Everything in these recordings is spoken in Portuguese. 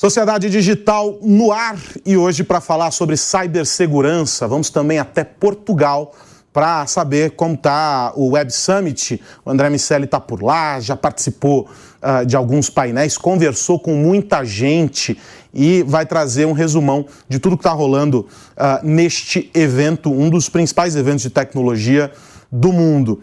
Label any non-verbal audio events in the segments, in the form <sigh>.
Sociedade Digital no ar e hoje para falar sobre cibersegurança, vamos também até Portugal para saber como está o Web Summit. O André Miceli está por lá, já participou uh, de alguns painéis, conversou com muita gente e vai trazer um resumão de tudo que está rolando uh, neste evento, um dos principais eventos de tecnologia do mundo.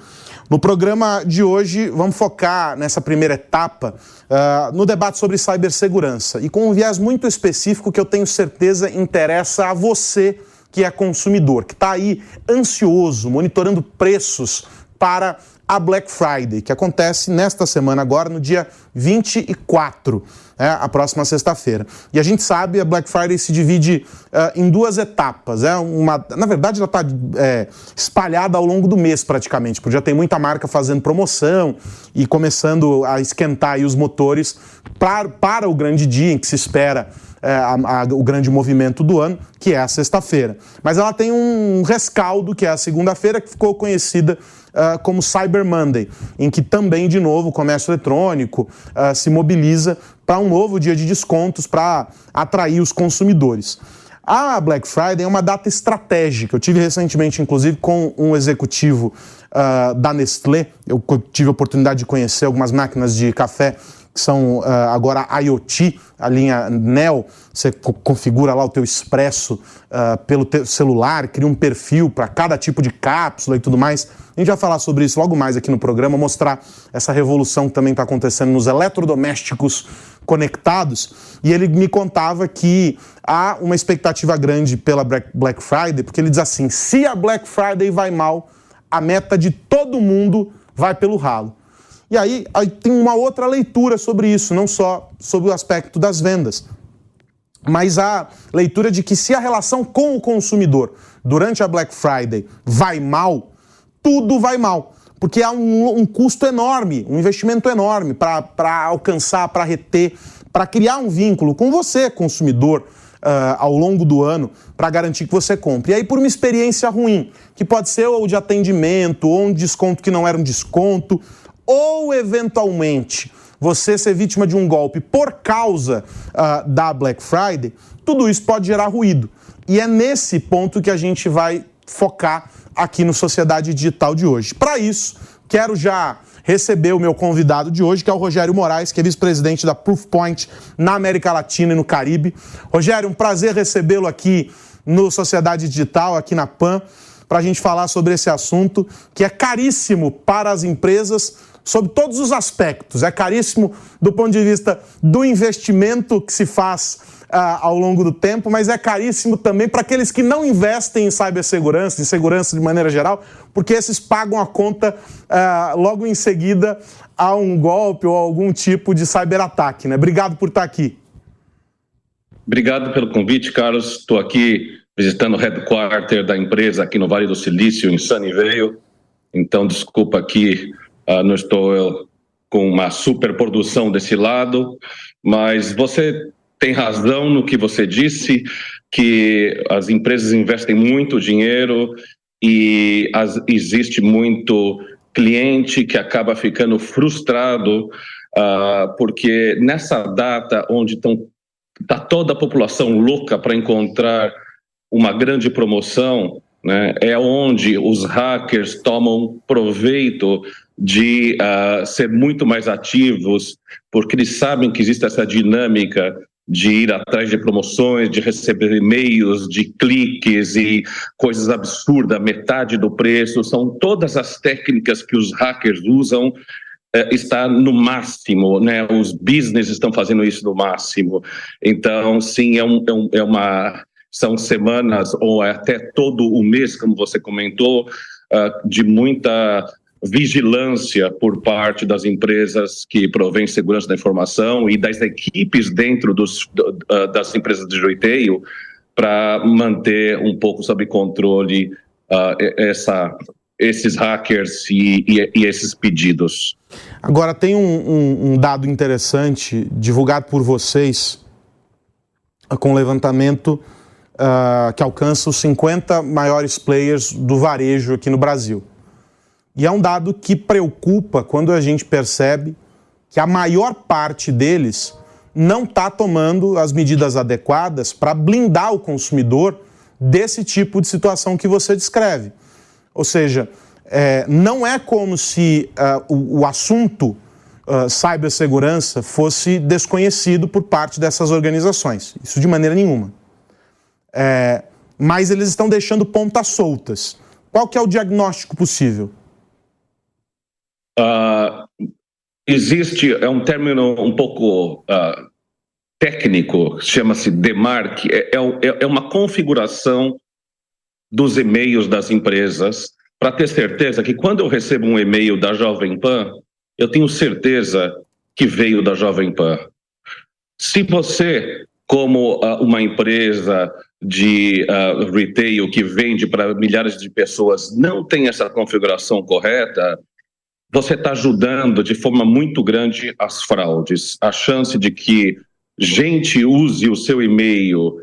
No programa de hoje, vamos focar nessa primeira etapa uh, no debate sobre cibersegurança e com um viés muito específico que eu tenho certeza interessa a você que é consumidor, que está aí ansioso, monitorando preços para a Black Friday, que acontece nesta semana agora, no dia 24, é, a próxima sexta-feira. E a gente sabe, a Black Friday se divide uh, em duas etapas. É uma, na verdade, ela está é, espalhada ao longo do mês praticamente, porque já tem muita marca fazendo promoção e começando a esquentar os motores para, o grande dia em que se espera é, a, a, o grande movimento do ano, que é a sexta-feira. Mas ela tem um rescaldo, que é a segunda-feira, que ficou conhecida uh, como Cyber Monday, em que também, de novo, o comércio eletrônico uh, se mobiliza para um novo dia de descontos para atrair os consumidores. A Black Friday é uma data estratégica. Eu tive recentemente, inclusive, com um executivo uh, da Nestlé. Eu tive a oportunidade de conhecer algumas máquinas de café que são uh, agora IoT, a linha Neo, você co configura lá o teu expresso uh, pelo teu celular, cria um perfil para cada tipo de cápsula e tudo mais. A gente vai falar sobre isso logo mais aqui no programa, mostrar essa revolução que também está acontecendo nos eletrodomésticos conectados. E ele me contava que há uma expectativa grande pela Black Friday, porque ele diz assim: se a Black Friday vai mal, a meta de todo mundo vai pelo ralo. E aí, aí tem uma outra leitura sobre isso, não só sobre o aspecto das vendas, mas a leitura de que se a relação com o consumidor durante a Black Friday vai mal, tudo vai mal. Porque há um, um custo enorme, um investimento enorme para alcançar, para reter, para criar um vínculo com você, consumidor, uh, ao longo do ano, para garantir que você compre. E aí, por uma experiência ruim, que pode ser ou de atendimento, ou um desconto que não era um desconto, ou eventualmente você ser vítima de um golpe por causa uh, da Black Friday, tudo isso pode gerar ruído. E é nesse ponto que a gente vai focar aqui no Sociedade Digital de hoje. Para isso, quero já receber o meu convidado de hoje, que é o Rogério Moraes, que é vice-presidente da Proofpoint na América Latina e no Caribe. Rogério, um prazer recebê-lo aqui no Sociedade Digital, aqui na PAN, para a gente falar sobre esse assunto que é caríssimo para as empresas sob todos os aspectos. É caríssimo do ponto de vista do investimento que se faz uh, ao longo do tempo, mas é caríssimo também para aqueles que não investem em cibersegurança, em segurança de maneira geral, porque esses pagam a conta uh, logo em seguida a um golpe ou algum tipo de cyberataque. Né? Obrigado por estar aqui. Obrigado pelo convite, Carlos. Estou aqui visitando o headquarter da empresa aqui no Vale do Silício, em Sunnyvale. Então, desculpa aqui Uh, não estou com uma superprodução desse lado, mas você tem razão no que você disse, que as empresas investem muito dinheiro e as, existe muito cliente que acaba ficando frustrado uh, porque nessa data onde está toda a população louca para encontrar uma grande promoção, né, é onde os hackers tomam proveito de uh, ser muito mais ativos, porque eles sabem que existe essa dinâmica de ir atrás de promoções, de receber e-mails, de cliques e coisas absurdas, metade do preço, são todas as técnicas que os hackers usam uh, está no máximo, né? Os business estão fazendo isso no máximo. Então, sim, é, um, é, um, é uma são semanas ou até todo o mês, como você comentou, uh, de muita vigilância por parte das empresas que provêm segurança da informação e das equipes dentro dos, uh, das empresas de retail para manter um pouco sob controle uh, essa, esses hackers e, e, e, esses pedidos. Agora, tem um, um, um, dado interessante divulgado por vocês com levantamento uh, que alcança os 50 maiores players do varejo aqui no Brasil. E é um dado que preocupa quando a gente percebe que a maior parte deles não está tomando as medidas adequadas para blindar o consumidor desse tipo de situação que você descreve. Ou seja, é, não é como se uh, o, o, assunto uh, cibersegurança fosse desconhecido por parte dessas organizações. Isso de maneira nenhuma. É, mas eles estão deixando pontas soltas. Qual que é o diagnóstico possível? Uh, existe, é um término um pouco uh, técnico, chama-se DEMARC, é, é, é uma configuração dos e-mails das empresas para ter certeza que quando eu recebo um e-mail da Jovem Pan, eu tenho certeza que veio da Jovem Pan. Se você, como uh, uma empresa de uh, retail que vende para milhares de pessoas, não tem essa configuração correta, você está ajudando de forma muito grande as fraudes. A chance de que gente use o seu e-mail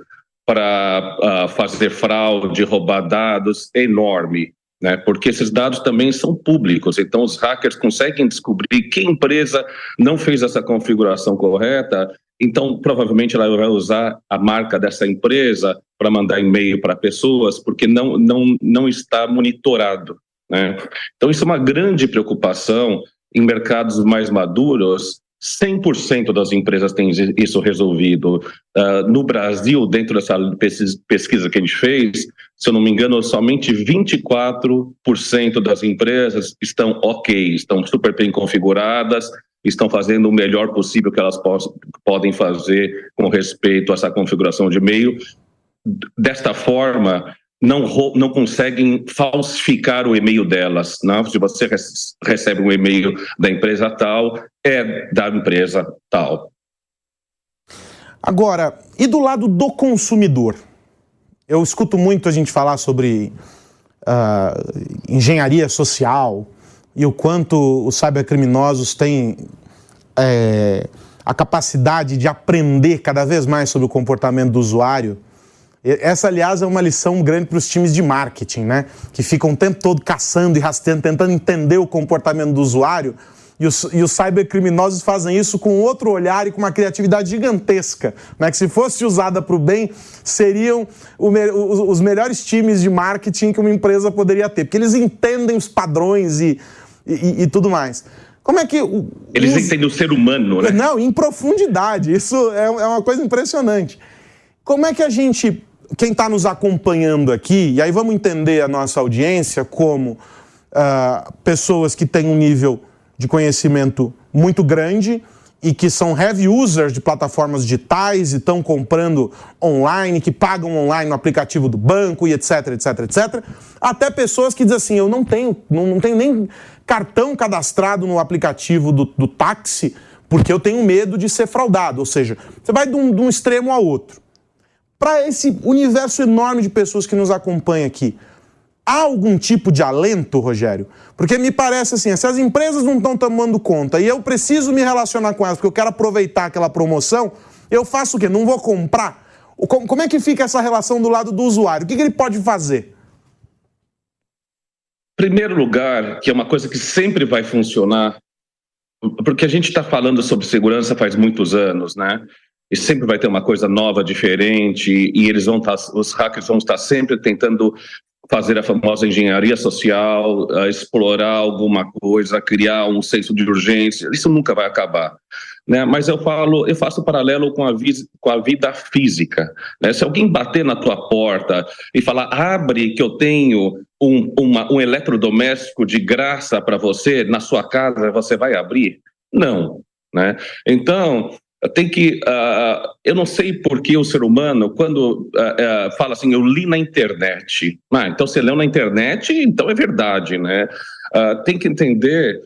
para uh, fazer fraude, roubar dados, é enorme. Né, porque esses dados também são públicos, então os hackers conseguem descobrir que empresa não fez essa configuração correta, então provavelmente ela vai usar a marca dessa empresa para mandar e-mail para pessoas, porque não, não, não está monitorado. Né? Então, isso é uma grande preocupação em mercados mais maduros. 100% das empresas têm isso resolvido. Uh, no Brasil, dentro dessa pesquisa que a gente fez, se eu não me engano, somente 24% das empresas estão ok, estão super bem configuradas, estão fazendo o melhor possível que elas podem fazer com respeito a essa configuração de e-mail. Desta forma, não, não conseguem falsificar o e-mail delas. Não? Se você recebe um e-mail da empresa tal, é da empresa tal. Agora, e do lado do consumidor? Eu escuto muito a gente falar sobre uh, engenharia social e o quanto os cybercriminosos têm é, a capacidade de aprender cada vez mais sobre o comportamento do usuário. Essa, aliás, é uma lição grande para os times de marketing, né? Que ficam o tempo todo caçando e rastreando, tentando entender o comportamento do usuário. E os, e os cybercriminosos fazem isso com outro olhar e com uma criatividade gigantesca, né? que se fosse usada para o bem, seriam o, os, os melhores times de marketing que uma empresa poderia ter, porque eles entendem os padrões e, e, e tudo mais. Como é que. Eles os... entendem o ser humano, né? Não, em profundidade. Isso é, é uma coisa impressionante. Como é que a gente quem está nos acompanhando aqui, e aí vamos entender a nossa audiência como uh, pessoas que têm um nível de conhecimento muito grande e que são heavy users de plataformas digitais e estão comprando online, que pagam online no aplicativo do banco e etc, etc, etc. Até pessoas que dizem assim, eu não tenho, não, não tenho nem cartão cadastrado no aplicativo do, do táxi porque eu tenho medo de ser fraudado. Ou seja, você vai de um, de um extremo a outro para esse universo enorme de pessoas que nos acompanha aqui, há algum tipo de alento, Rogério? Porque me parece assim, se as empresas não estão tomando conta e eu preciso me relacionar com elas porque eu quero aproveitar aquela promoção, eu faço o quê? Não vou comprar? Como é que fica essa relação do lado do usuário? O que ele pode fazer? Primeiro lugar, que é uma coisa que sempre vai funcionar, porque a gente está falando sobre segurança faz muitos anos, né? E sempre vai ter uma coisa nova, diferente, e eles vão estar, tá, os hackers vão estar sempre tentando fazer a famosa engenharia social, explorar alguma coisa, criar um senso de urgência. Isso nunca vai acabar. Né? Mas eu falo, eu faço paralelo com a, com a vida física. Né? Se alguém bater na tua porta e falar, abre que eu tenho um, uma, um eletrodoméstico de graça para você na sua casa, você vai abrir? Não. Né? Então, tem que. Uh, eu não sei por que o ser humano, quando uh, uh, fala assim, eu li na internet. Ah, então você leu na internet, então é verdade, né? tem que entender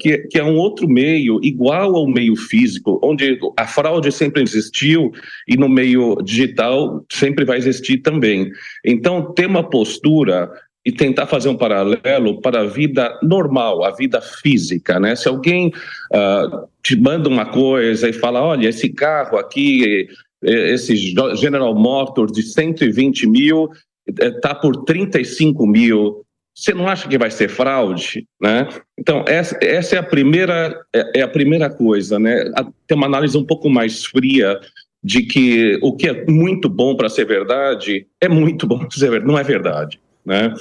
que, que é um outro meio, igual ao meio físico, onde a fraude sempre existiu e no meio digital sempre vai existir também. Então, ter uma postura e tentar fazer um paralelo para a vida normal, a vida física, né? Se alguém uh, te manda uma coisa e fala, olha, esse carro aqui, esse General Motors de 120 mil, está por 35 mil, você não acha que vai ser fraude, né? Então essa, essa é a primeira é, é a primeira coisa, né? Tem uma análise um pouco mais fria de que o que é muito bom para ser verdade é muito bom para ser verdade, não é verdade, né?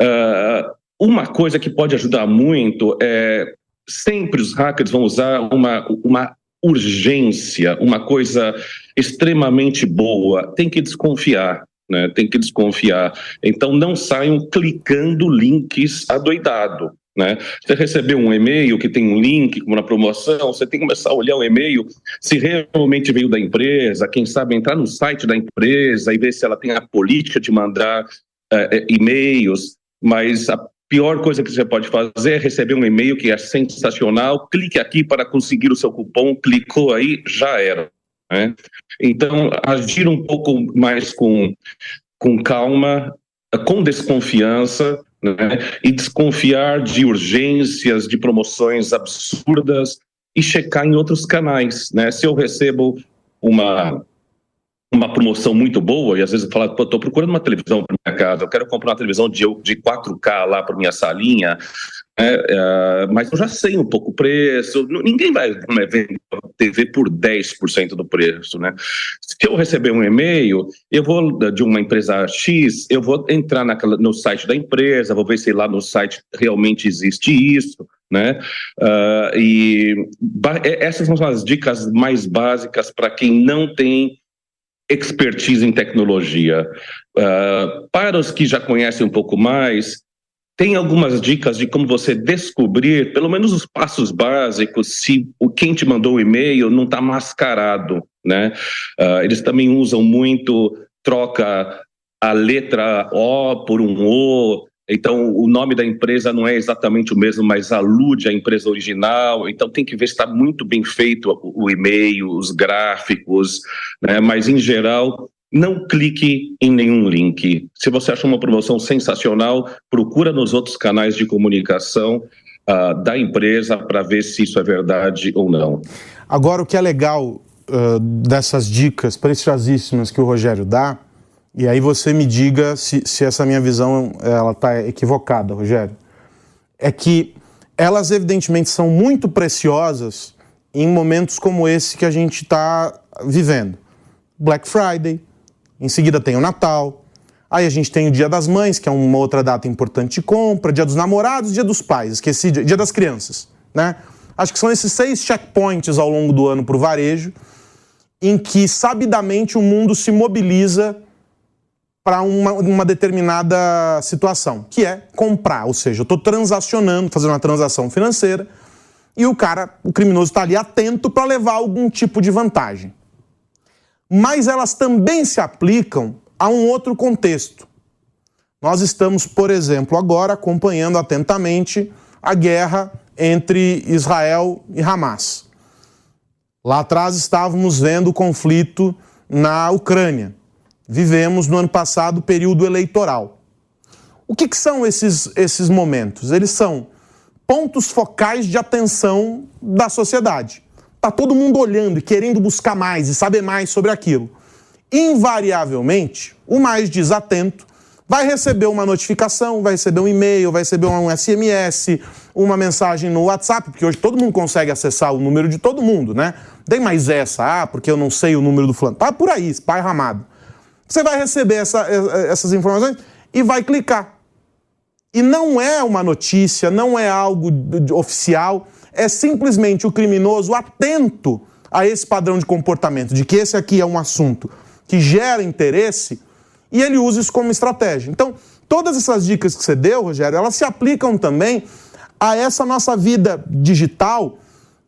Uh, uma coisa que pode ajudar muito é sempre os hackers vão usar uma, uma urgência, uma coisa extremamente boa. Tem que desconfiar. Né, tem que desconfiar. Então, não saiam clicando links adoidado. Né? Você recebeu um e-mail que tem um link como na promoção, você tem que começar a olhar o e-mail, se realmente veio da empresa, quem sabe entrar no site da empresa e ver se ela tem a política de mandar uh, e-mails, mas a pior coisa que você pode fazer é receber um e-mail que é sensacional, clique aqui para conseguir o seu cupom, clicou aí, já era. Né? Então, agir um pouco mais com, com calma, com desconfiança, né? e desconfiar de urgências, de promoções absurdas, e checar em outros canais. Né? Se eu recebo uma uma promoção muito boa, e às vezes eu falo, estou procurando uma televisão para minha casa, eu quero comprar uma televisão de, de 4K lá para minha salinha, né, é, mas eu já sei um pouco o preço, ninguém vai vender TV por 10% do preço, né? Se eu receber um e-mail, eu vou de uma empresa X, eu vou entrar naquela, no site da empresa, vou ver se lá no site realmente existe isso, né? Uh, e essas são as dicas mais básicas para quem não tem expertise em tecnologia. Uh, para os que já conhecem um pouco mais, tem algumas dicas de como você descobrir, pelo menos os passos básicos, se o quem te mandou o e-mail não está mascarado, né? Uh, eles também usam muito troca a letra O por um O, então, o nome da empresa não é exatamente o mesmo, mas alude à empresa original. Então, tem que ver se está muito bem feito o e-mail, os gráficos, né? mas, em geral, não clique em nenhum link. Se você acha uma promoção sensacional, procura nos outros canais de comunicação uh, da empresa para ver se isso é verdade ou não. Agora, o que é legal uh, dessas dicas preciosíssimas que o Rogério dá e aí você me diga se, se essa minha visão ela está equivocada, Rogério. É que elas evidentemente são muito preciosas em momentos como esse que a gente está vivendo. Black Friday, em seguida tem o Natal, aí a gente tem o Dia das Mães, que é uma outra data importante de compra, Dia dos Namorados, Dia dos Pais, esqueci, Dia das Crianças, né? Acho que são esses seis checkpoints ao longo do ano para o varejo, em que sabidamente o mundo se mobiliza para uma, uma, determinada situação, que é comprar, ou seja, eu estou transacionando, fazendo uma transação financeira, e o cara, o criminoso está ali atento para levar algum tipo de vantagem. Mas elas também se aplicam a um outro contexto. Nós estamos, por exemplo, agora acompanhando atentamente a guerra entre Israel e Hamas. Lá atrás estávamos vendo o conflito na Ucrânia vivemos no ano passado período eleitoral. O que, que, são esses, esses momentos? Eles são pontos focais de atenção da sociedade. Está todo mundo olhando e querendo buscar mais e saber mais sobre aquilo. Invariavelmente, o mais desatento vai receber uma notificação, vai receber um e-mail, vai receber um SMS, uma mensagem no WhatsApp, porque hoje todo mundo consegue acessar o número de todo mundo, né? Tem mais essa, ah, porque eu não sei o número do fulano. Tá por aí, pai ramado. Você vai receber essa, essas informações e vai clicar. E não é uma notícia, não é algo oficial, é simplesmente o criminoso atento a esse padrão de comportamento, de que esse aqui é um assunto que gera interesse e ele usa isso como estratégia. Então, todas essas dicas que você deu, Rogério, elas se aplicam também a essa nossa vida digital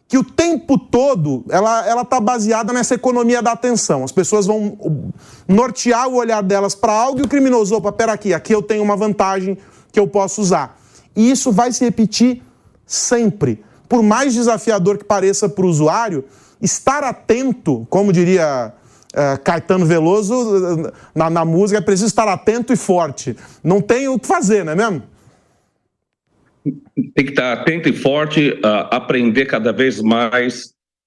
que o tempo todo ela está baseada nessa economia da atenção. As pessoas vão nortear o olhar delas para algo e o criminoso, opa, pera aqui, aqui eu tenho uma vantagem que eu posso usar. E isso vai se repetir sempre. Por mais desafiador que pareça para o usuário, estar atento, como diria uh, Caetano Veloso na, na música, é preciso estar atento e forte. Não tem o que fazer, não é mesmo? Tem que estar atento e forte, uh, aprender cada vez mais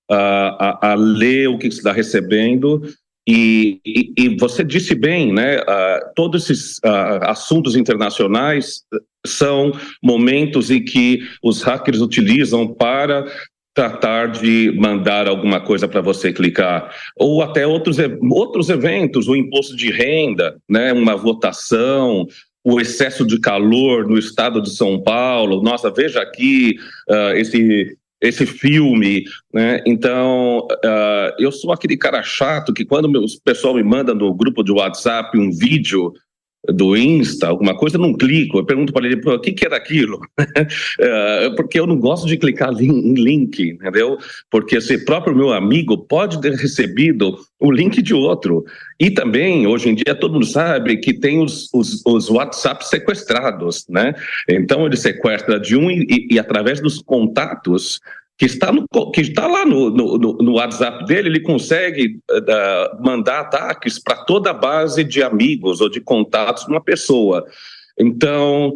uh, a, a, ler o que está recebendo E, e, e, você disse bem, né? Uh, todos esses assuntos internacionais são momentos em que os hackers utilizam para tratar de mandar alguma coisa para você clicar, ou até outros, outros eventos, o imposto de renda, né? Uma votação, o excesso de calor no estado de São Paulo. Nossa, veja aqui uh, esse esse filme, né? Então, uh, eu sou aquele cara chato que quando o pessoal me manda no grupo de WhatsApp um vídeo do Insta, alguma coisa, eu não clico. Eu pergunto para ele, o que, que era aquilo? uh, <laughs> porque eu não gosto de clicar em link, entendeu? Porque esse próprio meu amigo pode ter recebido o link de outro. E também, hoje em dia, todo mundo sabe que tem os, os, os WhatsApp sequestrados, né? Então, ele sequestra de um e, e através dos contatos que está, no, que está lá no, no, no WhatsApp dele, ele consegue uh, mandar ataques para toda a base de amigos ou de contatos de uma pessoa. Então,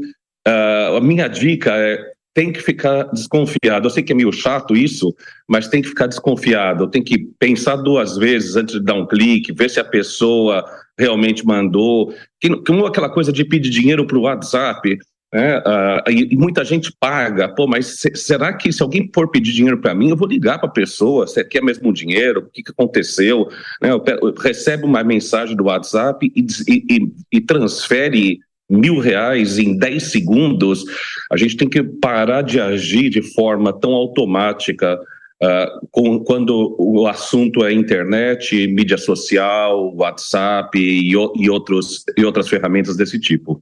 uh, a minha dica é tem que ficar desconfiado. Eu sei que é meio chato isso, mas tem que ficar desconfiado. Tem que pensar duas vezes antes de dar um clique, ver se a pessoa realmente mandou. Que, que aquela coisa de pedir dinheiro para o WhatsApp. Uh, e, e, muita gente paga, pô, mas se, será que se alguém for pedir dinheiro para mim, eu vou ligar para a pessoa, se quer mesmo dinheiro, o que, que aconteceu? Né, eu, eu, recebe uma mensagem do WhatsApp e, e, e transfere mil reais em 10 segundos, a gente tem que parar de agir de forma tão automática uh, com, quando o assunto é internet, mídia social, WhatsApp e, e, outros, e outras ferramentas desse tipo.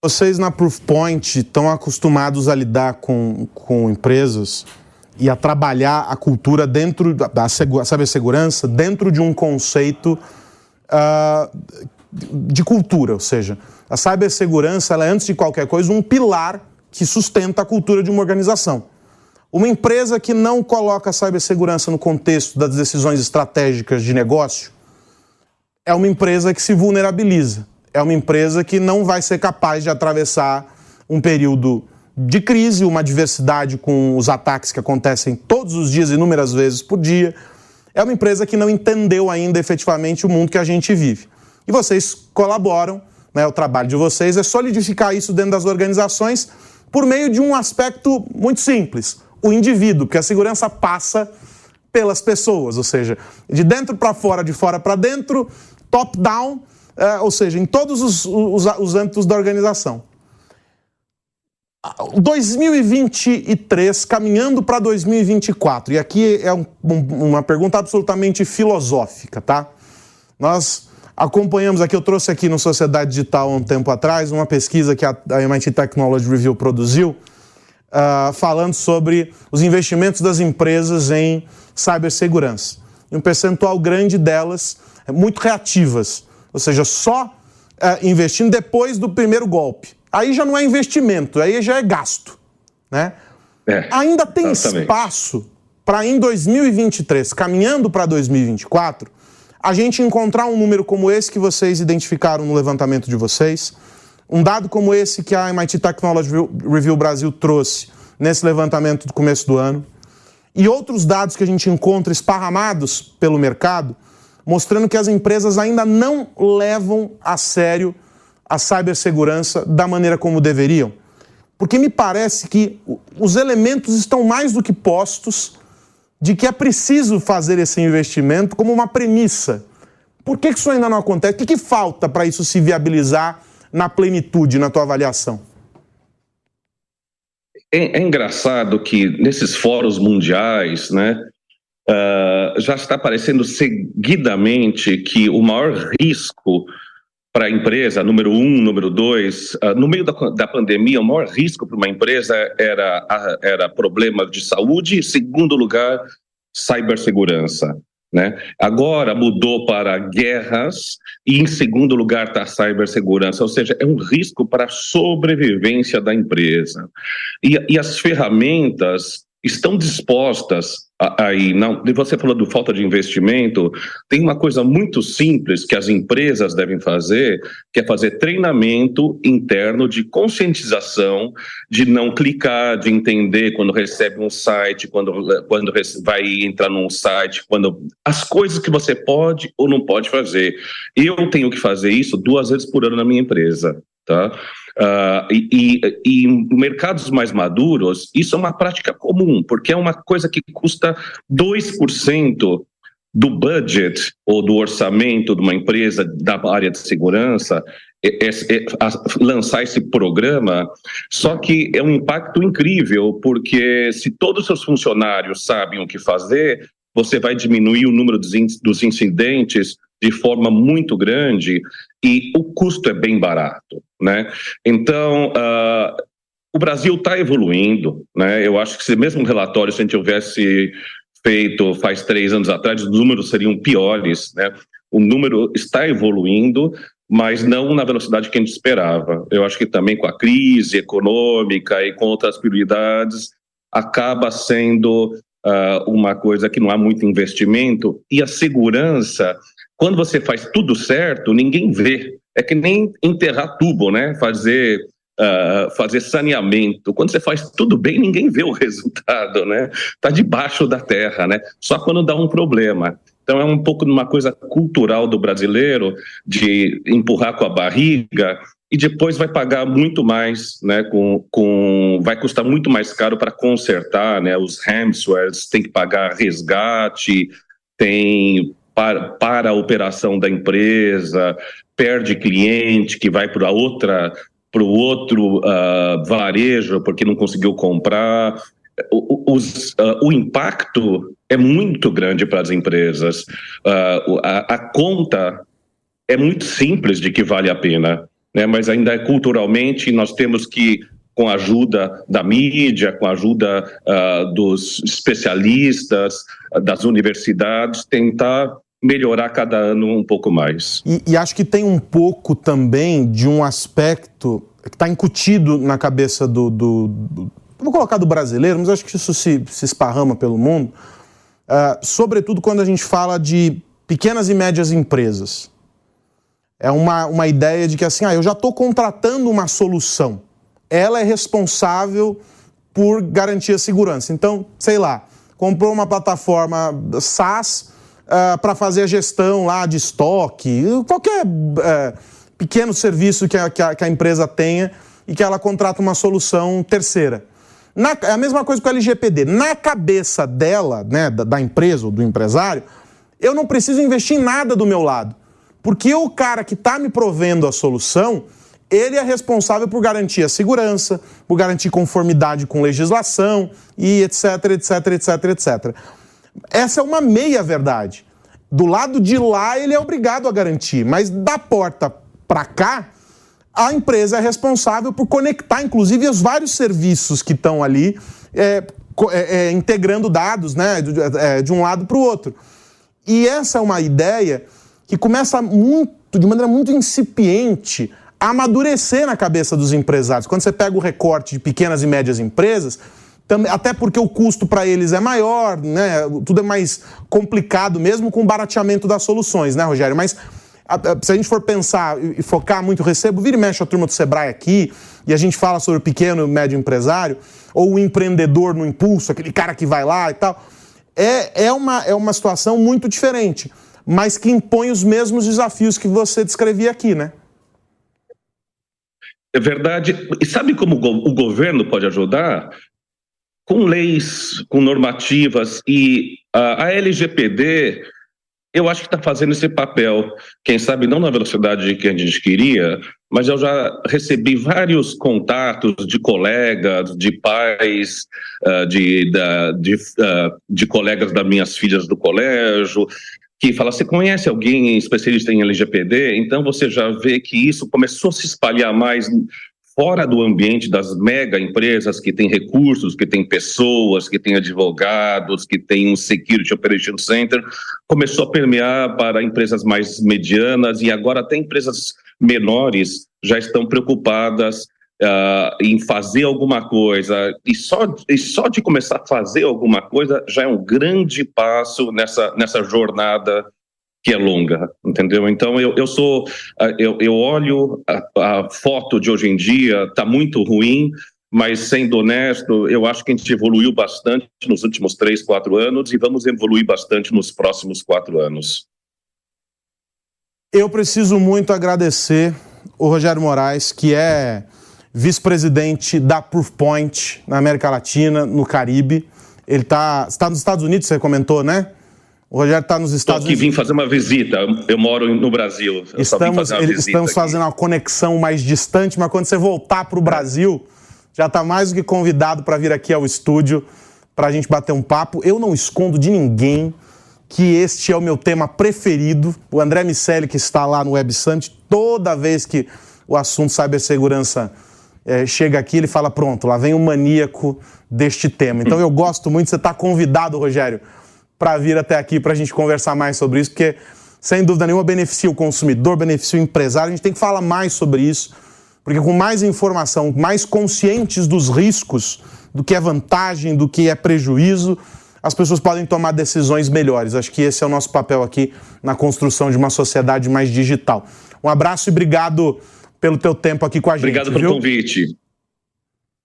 Vocês na Proofpoint estão acostumados a lidar com, com empresas e a trabalhar a cultura dentro da, da cibersegurança, dentro de um conceito uh, de cultura, ou seja, a cibersegurança ela é, antes de qualquer coisa, um pilar que sustenta a cultura de uma organização. Uma empresa que não coloca a cibersegurança no contexto das decisões estratégicas de negócio é uma empresa que se vulnerabiliza é uma empresa que não vai ser capaz de atravessar um período de crise, uma adversidade com os ataques que acontecem todos os dias, inúmeras vezes por dia. É uma empresa que não entendeu ainda efetivamente o mundo que a gente vive. E vocês colaboram, né, o trabalho de vocês é solidificar isso dentro das organizações por meio de um aspecto muito simples, o indivíduo, porque a segurança passa pelas pessoas, ou seja, de dentro para fora, de fora para dentro, top-down, ou seja, em todos os, os, os âmbitos da organização. 2023, caminhando para 2024, e aqui é um, uma pergunta absolutamente filosófica, tá? Nós acompanhamos aqui, eu trouxe aqui no Sociedade Digital há um tempo atrás, uma pesquisa que a, a MIT Technology Review produziu, uh, falando sobre os investimentos das empresas em cibersegurança. E um percentual grande delas é muito reativas ou seja, só é, investindo depois do primeiro golpe. Aí já não é investimento, aí já é gasto. Né? É, Ainda tem espaço para em 2023, caminhando para 2024, a gente encontrar um número como esse que vocês identificaram no levantamento de vocês, um dado como esse que a MIT Technology Review Brasil trouxe nesse levantamento do começo do ano, e outros dados que a gente encontra esparramados pelo mercado, mostrando que as empresas ainda não levam a sério a cibersegurança da maneira como deveriam. Porque me parece que os elementos estão mais do que postos de que é preciso fazer esse investimento como uma premissa. Por que isso ainda não acontece? O que, que falta para isso se viabilizar na plenitude, na tua avaliação? É, é, engraçado que nesses fóruns mundiais, né, uh, já está aparecendo seguidamente que o maior risco para a empresa, número um, número dois, uh, no meio da, da pandemia, o maior risco para uma empresa era, era problema de saúde, e, segundo lugar, cibersegurança. Né? Agora mudou para guerras e, em segundo lugar, está a cibersegurança, ou seja, é um risco para a sobrevivência da empresa. E, e as ferramentas estão dispostas aí não você falou do falta de investimento tem uma coisa muito simples que as empresas devem fazer que é fazer treinamento interno de conscientização de não clicar de entender quando recebe um site quando quando vai entrar num site quando as coisas que você pode ou não pode fazer. Eu tenho que fazer isso duas vezes por ano na minha empresa tá? Uh, e, e, em mercados mais maduros, isso é uma prática comum, porque é uma coisa que custa 2% do budget ou do orçamento de uma empresa da área de segurança é, é, é, lançar esse programa, só que é um impacto incrível, porque se todos os seus funcionários sabem o que fazer, você vai diminuir o número dos incidentes de forma muito grande e o custo é bem barato, né? Então, uh, o Brasil está evoluindo, né? Eu acho que se mesmo relatório, se a gente tivesse feito faz três anos atrás, os números seriam piores, né? O número está evoluindo, mas não na velocidade que a gente esperava. Eu acho que também com a crise econômica e com outras prioridades, acaba sendo uh, uma coisa que não há muito investimento e a segurança quando você faz tudo certo, ninguém vê. É que nem enterrar tubo, né? Fazer Uh, fazer saneamento. Quando você faz tudo bem, ninguém vê o <laughs> resultado, né? Está debaixo da terra, né? Só quando dá um problema. Então é um pouco de uma coisa cultural do brasileiro de empurrar com a barriga e depois vai pagar muito mais, né? Com, com vai custar muito mais caro para consertar, né? Os ransomwares tem que pagar resgate, tem para, para a operação da empresa, perde cliente que vai para outra para o outro uh, varejo porque não conseguiu comprar. O, os, uh, o impacto é muito grande para as empresas. Uh, a, a, conta é muito simples de que vale a pena, né? mas ainda é culturalmente nós temos que com a ajuda da mídia, com a ajuda dos especialistas, das universidades, tentar melhorar cada ano um pouco mais. E, e acho que tem um pouco também de um aspecto que está incutido na cabeça do, do, do, Vou colocar do brasileiro, mas acho que isso se, se esparrama pelo mundo. Uh, sobretudo quando a gente fala de pequenas e médias empresas. É uma, uma ideia de que assim, ah, eu já estou contratando uma solução. Ela é responsável por garantir a segurança. Então, sei lá, comprou uma plataforma SaaS uh, ah, para fazer a gestão lá de estoque, qualquer uh, pequeno serviço que a, que, a, que a, empresa tenha e que ela contrata uma solução terceira. Na, é a mesma coisa com o LGPD. Na cabeça dela, né, da, da empresa ou do empresário, eu não preciso investir em nada do meu lado. Porque o cara que está me provendo a solução, ele é responsável por garantir a segurança, por garantir conformidade com legislação e etc, etc, etc, etc. Essa é uma meia-verdade. Do lado de lá, ele é obrigado a garantir, mas da porta para cá, a empresa é responsável por conectar, inclusive, os vários serviços que estão ali, é, é, é, integrando dados né, de, é, de um lado para o outro. E essa é uma ideia que começa muito, de maneira muito incipiente a amadurecer na cabeça dos empresários. Quando você pega o recorte de pequenas e médias empresas, até porque o custo para eles é maior, né? Tudo é mais complicado, mesmo com o barateamento das soluções, né, Rogério? Mas se a gente for pensar e focar muito, recebo, vira e mexe a turma do Sebrae aqui, e a gente fala sobre o pequeno e médio empresário, ou o empreendedor no impulso, aquele cara que vai lá e tal. É, é, uma, é uma situação muito diferente, mas que impõe os mesmos desafios que você descrevia aqui, né? É verdade. E sabe como o governo pode ajudar? Com leis, com normativas e a, a LGPD, eu acho que está fazendo esse papel. Quem sabe não na velocidade que a gente queria, mas eu já recebi vários contatos de colegas, de pais, uh, de, de, uh, de colegas das minhas filhas do colégio, que fala, você conhece alguém especialista em LGPD? Então você já vê que isso começou a se espalhar mais fora do ambiente das mega empresas que têm recursos, que têm pessoas, que têm advogados, que têm um Security Operation Center, começou a permear para empresas mais medianas e agora até empresas menores já estão preocupadas uh, em fazer alguma coisa, e só, e só de começar a fazer alguma coisa já é um grande passo nessa, nessa jornada que é longa, entendeu? Então eu, eu sou, uh, eu, eu olho a, a foto de hoje em dia, está muito ruim, mas sendo honesto, eu acho que a gente evoluiu bastante nos últimos três, quatro anos e vamos evoluir bastante nos próximos quatro anos. Eu preciso muito agradecer o Rogério Moraes, que é vice-presidente da Proofpoint na América Latina, no Caribe. Ele está está nos Estados Unidos, você comentou, né? O Rogério está nos Estados Unidos. Vim fazer uma visita. Eu moro no Brasil. Eu estamos estamos fazendo uma conexão mais distante, mas quando você voltar para o Brasil, já está mais do que convidado para vir aqui ao estúdio para a gente bater um papo. Eu não escondo de ninguém que este é o meu tema preferido. O André Miceli, que está lá no Web Summit, toda vez que o assunto cibersegurança é, chega aqui, ele fala: pronto, lá vem o maníaco deste tema. Então eu gosto muito, você está convidado, Rogério, para vir até aqui para a gente conversar mais sobre isso, porque sem dúvida nenhuma beneficia o consumidor, beneficia o empresário. A gente tem que falar mais sobre isso, porque com mais informação, mais conscientes dos riscos, do que é vantagem, do que é prejuízo, as pessoas podem tomar decisões melhores. Acho que esse é o nosso papel aqui na construção de uma sociedade mais digital. Um abraço e obrigado pelo teu tempo aqui com a gente. Obrigado pelo viu? convite.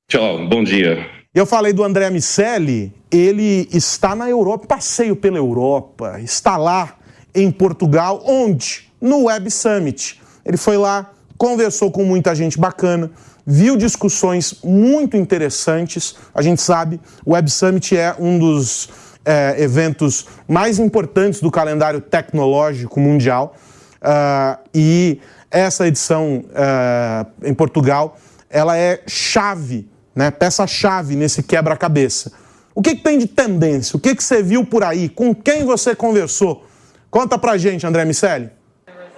Tchau, bom dia. Eu falei do André Miceli, ele está na Europa, passeio pela Europa, está lá em Portugal, onde? No Web Summit. Ele foi lá, conversou com muita gente bacana, viu discussões muito interessantes. A gente sabe, o Web Summit é um dos é, eventos mais importantes do calendário tecnológico mundial. Uh, e essa edição uh, em Portugal, ela é chave, né, peça-chave nesse quebra-cabeça. O que, que, tem de tendência? O que, que você viu por aí? Com quem você conversou? Conta pra gente, André Miceli.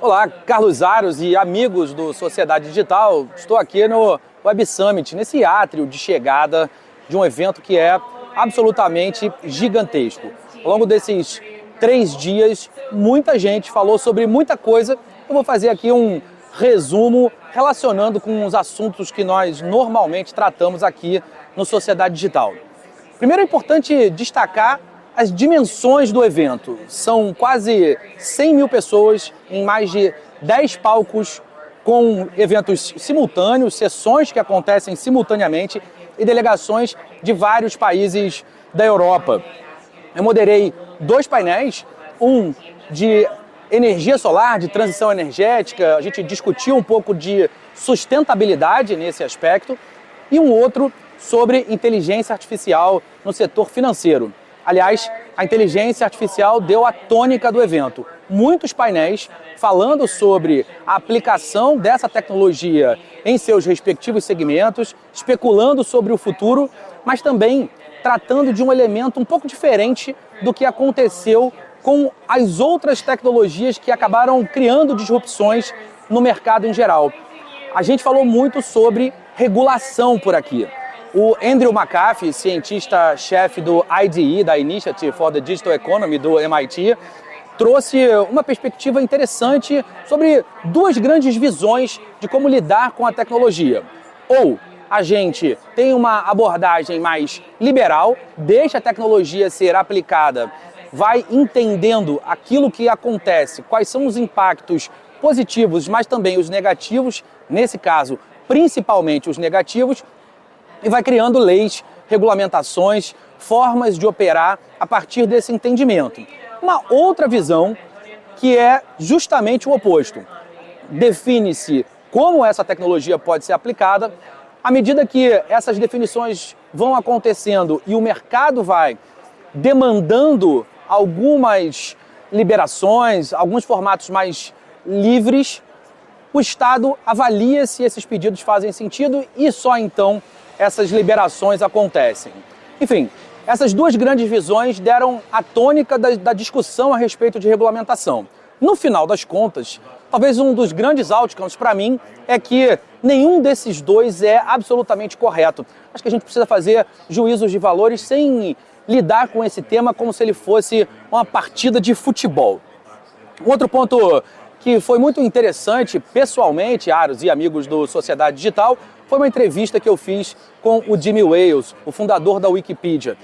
Olá, Carlos Aros e amigos do Sociedade Digital. Estou aqui no Web Summit, nesse átrio de chegada de um evento que é absolutamente gigantesco. Ao longo desses três dias, muita gente falou sobre muita coisa eu vou fazer aqui um resumo relacionando com os assuntos que nós normalmente tratamos aqui no Sociedade Digital. Primeiro é importante destacar as dimensões do evento. São quase 100 mil pessoas em mais de 10 palcos com eventos simultâneos, sessões que acontecem simultaneamente e delegações de vários países da Europa. Eu moderei dois painéis, um de energia solar, de transição energética, a gente discutiu um pouco de sustentabilidade nesse aspecto, e um outro sobre inteligência artificial no setor financeiro. Aliás, a inteligência artificial deu a tônica do evento. Muitos painéis falando sobre a aplicação dessa tecnologia em seus respectivos segmentos, especulando sobre o futuro, mas também tratando de um elemento um pouco diferente do que aconteceu com as outras tecnologias que acabaram criando disrupções no mercado em geral. A gente falou muito sobre regulação por aqui. O Andrew McAfee, cientista-chefe do IDE, da Initiative for the Digital Economy do MIT, trouxe uma perspectiva interessante sobre duas grandes visões de como lidar com a tecnologia. Ou a gente tem uma abordagem mais liberal, deixa a tecnologia ser aplicada vai entendendo aquilo que acontece, quais são os impactos positivos, mas também os negativos, nesse caso, principalmente os negativos, e vai criando leis, regulamentações, formas de operar a partir desse entendimento. Uma outra visão que é justamente o oposto. Define-se como essa tecnologia pode ser aplicada. À medida que essas definições vão acontecendo e o mercado vai demandando algumas liberações, alguns formatos mais livres, o Estado avalia se esses pedidos fazem sentido e só então essas liberações acontecem. Enfim, essas duas grandes visões deram a tônica da, da, discussão a respeito de regulamentação. No final das contas, talvez um dos grandes outcomes para mim é que nenhum desses dois é absolutamente correto. Acho que a gente precisa fazer juízos de valores sem lidar com esse tema como se ele fosse uma partida de futebol. Outro ponto que foi muito interessante, pessoalmente, Aros e amigos do Sociedade Digital, foi uma entrevista que eu fiz com o Jimmy Wales, o fundador da Wikipedia.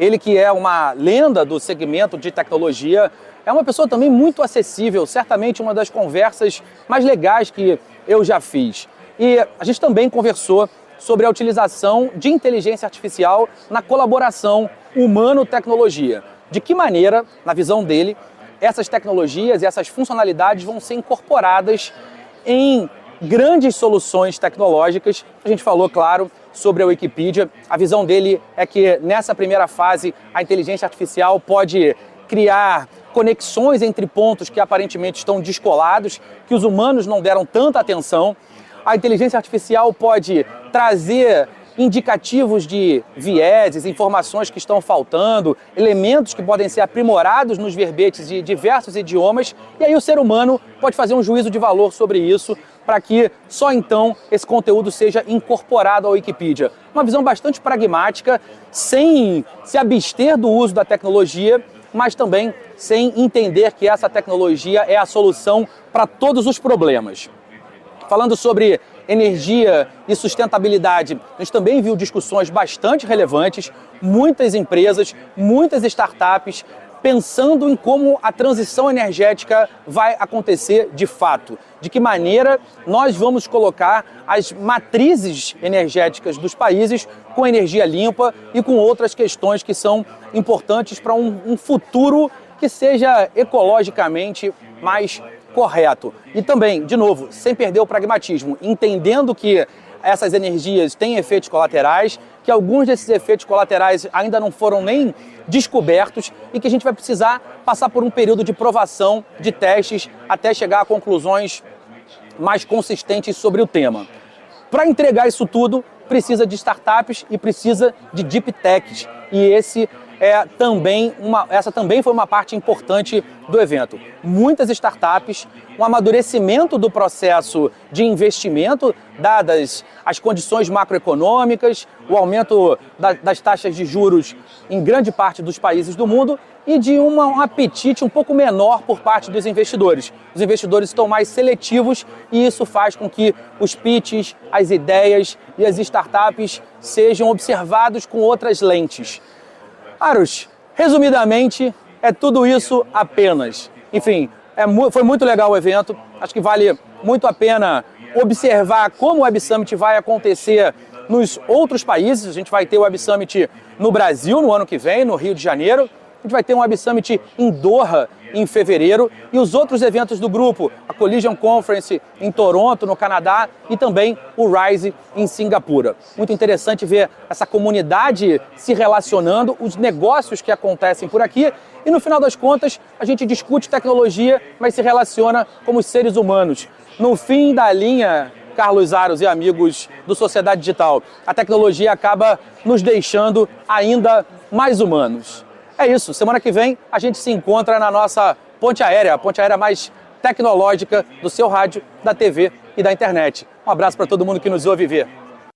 Ele que é uma lenda do segmento de tecnologia, é uma pessoa também muito acessível, certamente uma das conversas mais legais que eu já fiz. E a gente também conversou sobre a utilização de inteligência artificial na colaboração humano-tecnologia. De que maneira, na visão dele, essas tecnologias e essas funcionalidades vão ser incorporadas em grandes soluções tecnológicas. A gente falou, claro, sobre a Wikipedia. A visão dele é que nessa primeira fase a inteligência artificial pode criar conexões entre pontos que aparentemente estão descolados, que os humanos não deram tanta atenção. A inteligência artificial pode trazer indicativos de vieses, informações que estão faltando, elementos que podem ser aprimorados nos verbetes de diversos idiomas, e aí o ser humano pode fazer um juízo de valor sobre isso para que só então esse conteúdo seja incorporado à Wikipedia. Uma visão bastante pragmática, sem se abster do uso da tecnologia, mas também sem entender que essa tecnologia é a solução para todos os problemas. Falando sobre energia e sustentabilidade, a gente também viu discussões bastante relevantes, muitas empresas, muitas startups pensando em como a transição energética vai acontecer de fato. De que maneira nós vamos colocar as matrizes energéticas dos países com energia limpa e com outras questões que são importantes para um, um futuro que seja ecologicamente mais correto. E também, de novo, sem perder o pragmatismo, entendendo que essas energias têm efeitos colaterais, que alguns desses efeitos colaterais ainda não foram nem descobertos e que a gente vai precisar passar por um período de provação, de testes, até chegar a conclusões mais consistentes sobre o tema. Para entregar isso tudo, precisa de startups e precisa de deep techs. E esse é também uma, essa também foi uma parte importante do evento. Muitas startups, um amadurecimento do processo de investimento, dadas as condições macroeconômicas, o aumento da, das taxas de juros em grande parte dos países do mundo e de uma, um apetite um pouco menor por parte dos investidores. Os investidores estão mais seletivos e isso faz com que os pitches, as ideias e as startups sejam observados com outras lentes. Arus, resumidamente, é tudo isso apenas. Enfim, é, foi muito legal o evento. Acho que vale muito a pena observar como o Web Summit vai acontecer nos outros países. A gente vai ter o Web Summit no Brasil no ano que vem, no Rio de Janeiro. A gente vai ter um Web Summit em Doha em fevereiro e os outros eventos do grupo, a Collision Conference em Toronto, no Canadá, e também o Rise em Singapura. Muito interessante ver essa comunidade se relacionando, os negócios que acontecem por aqui e no final das contas a gente discute tecnologia, mas se relaciona como seres humanos. No fim da linha, Carlos Aros e amigos do Sociedade Digital, a tecnologia acaba nos deixando ainda mais humanos. É isso. Semana que vem a gente se encontra na nossa ponte aérea, a ponte aérea mais tecnológica do seu rádio, da TV e da internet. Um abraço para todo mundo que nos ouve ver.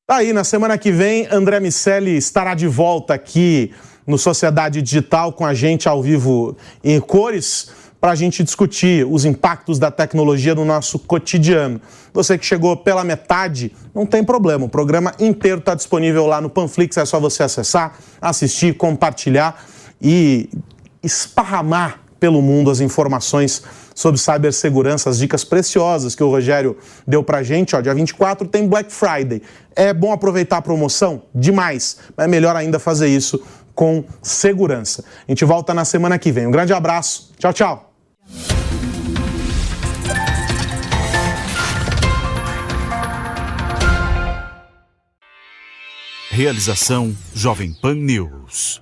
Tá aí, na semana que vem, André Miceli estará de volta aqui no Sociedade Digital com a gente ao vivo em cores para a gente discutir os impactos da tecnologia no nosso cotidiano. Você que chegou pela metade, não tem problema. O programa inteiro está disponível lá no Panflix, é só você acessar, assistir, compartilhar e esparramar pelo mundo as informações sobre cibersegurança, as dicas preciosas que o Rogério deu pra gente. Ó, dia 24 tem Black Friday. É bom aproveitar a promoção? Demais. Mas é melhor ainda fazer isso com segurança. A gente volta na semana que vem. Um grande abraço. Tchau, tchau. Realização Jovem Pan News.